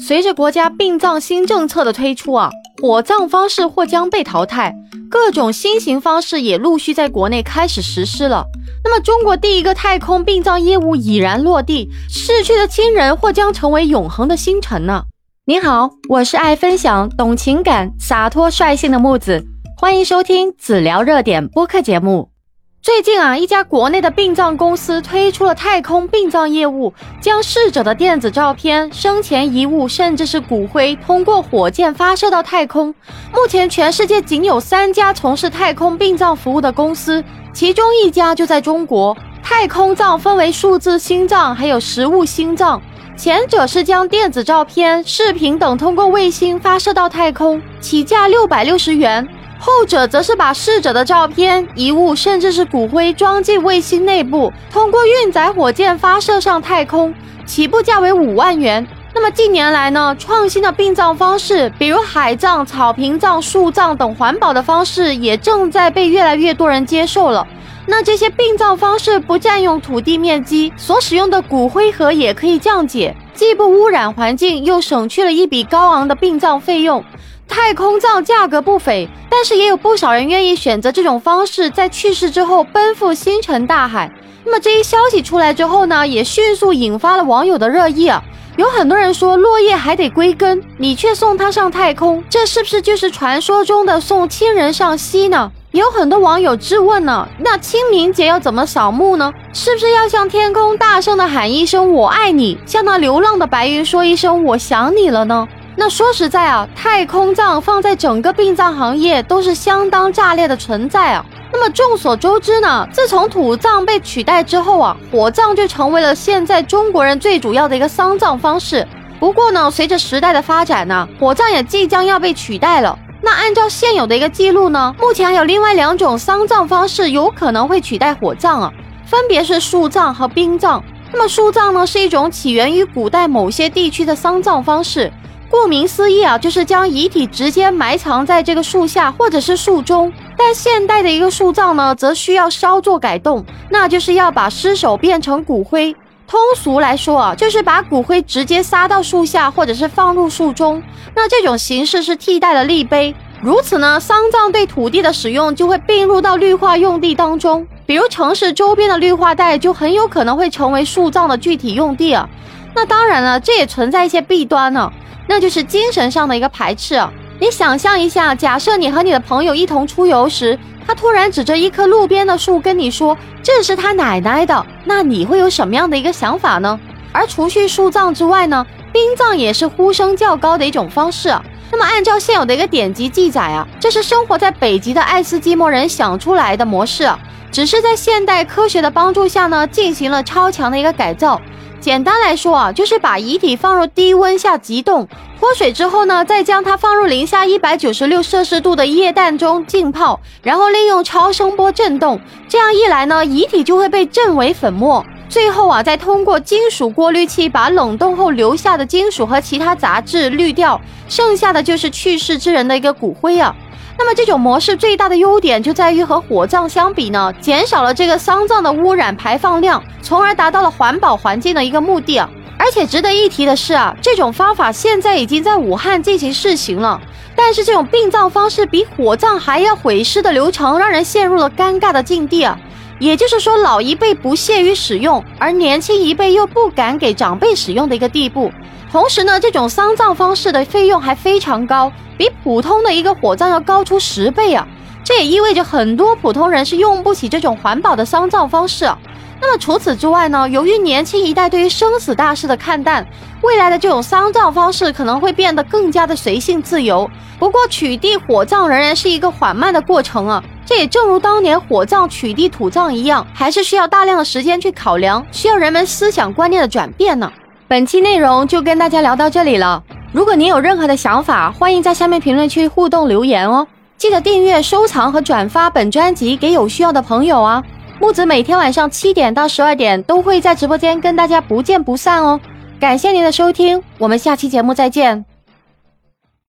随着国家殡葬新政策的推出啊，火葬方式或将被淘汰，各种新型方式也陆续在国内开始实施了。那么，中国第一个太空殡葬业务已然落地，逝去的亲人或将成为永恒的星辰呢？你好，我是爱分享、懂情感、洒脱率性的木子，欢迎收听子聊热点播客节目。最近啊，一家国内的殡葬公司推出了太空殡葬业务，将逝者的电子照片、生前遗物，甚至是骨灰，通过火箭发射到太空。目前，全世界仅有三家从事太空殡葬服务的公司，其中一家就在中国。太空葬分为数字心脏，还有实物心脏。前者是将电子照片、视频等通过卫星发射到太空，起价六百六十元。后者则是把逝者的照片、遗物，甚至是骨灰装进卫星内部，通过运载火箭发射上太空，起步价为五万元。那么近年来呢，创新的殡葬方式，比如海葬、草坪葬、树葬等环保的方式，也正在被越来越多人接受了。那这些殡葬方式不占用土地面积，所使用的骨灰盒也可以降解，既不污染环境，又省去了一笔高昂的殡葬费用。太空葬价格不菲，但是也有不少人愿意选择这种方式，在去世之后奔赴星辰大海。那么这一消息出来之后呢，也迅速引发了网友的热议啊。有很多人说，落叶还得归根，你却送他上太空，这是不是就是传说中的送亲人上西呢？有很多网友质问呢，那清明节要怎么扫墓呢？是不是要向天空大声的喊一声我爱你，向那流浪的白云说一声我想你了呢？那说实在啊，太空葬放在整个殡葬行业都是相当炸裂的存在啊。那么众所周知呢，自从土葬被取代之后啊，火葬就成为了现在中国人最主要的一个丧葬方式。不过呢，随着时代的发展呢，火葬也即将要被取代了。那按照现有的一个记录呢，目前还有另外两种丧葬方式有可能会取代火葬啊，分别是树葬和冰葬。那么树葬呢，是一种起源于古代某些地区的丧葬方式。顾名思义啊，就是将遗体直接埋藏在这个树下或者是树中。但现代的一个树葬呢，则需要稍作改动，那就是要把尸首变成骨灰。通俗来说啊，就是把骨灰直接撒到树下或者是放入树中。那这种形式是替代了立碑。如此呢，丧葬对土地的使用就会并入到绿化用地当中。比如城市周边的绿化带就很有可能会成为树葬的具体用地啊。那当然了，这也存在一些弊端呢。那就是精神上的一个排斥。你想象一下，假设你和你的朋友一同出游时，他突然指着一棵路边的树跟你说这是他奶奶的，那你会有什么样的一个想法呢？而除去树葬之外呢，冰葬也是呼声较高的一种方式。那么按照现有的一个典籍记载啊，这是生活在北极的爱斯基摩人想出来的模式，只是在现代科学的帮助下呢，进行了超强的一个改造。简单来说啊，就是把遗体放入低温下急冻脱水之后呢，再将它放入零下一百九十六摄氏度的液氮中浸泡，然后利用超声波震动，这样一来呢，遗体就会被震为粉末。最后啊，再通过金属过滤器把冷冻后留下的金属和其他杂质滤掉，剩下的就是去世之人的一个骨灰啊。那么这种模式最大的优点就在于和火葬相比呢，减少了这个丧葬的污染排放量，从而达到了环保环境的一个目的啊。而且值得一提的是啊，这种方法现在已经在武汉进行试行了。但是这种殡葬方式比火葬还要毁尸的流程，让人陷入了尴尬的境地啊。也就是说，老一辈不屑于使用，而年轻一辈又不敢给长辈使用的一个地步。同时呢，这种丧葬方式的费用还非常高。比普通的一个火葬要高出十倍啊！这也意味着很多普通人是用不起这种环保的丧葬方式。啊那么除此之外呢？由于年轻一代对于生死大事的看淡，未来的这种丧葬方式可能会变得更加的随性自由。不过取缔火葬仍然是一个缓慢的过程啊！这也正如当年火葬取缔土葬一样，还是需要大量的时间去考量，需要人们思想观念的转变呢。本期内容就跟大家聊到这里了。如果您有任何的想法，欢迎在下面评论区互动留言哦！记得订阅、收藏和转发本专辑给有需要的朋友啊！木子每天晚上七点到十二点都会在直播间跟大家不见不散哦！感谢您的收听，我们下期节目再见。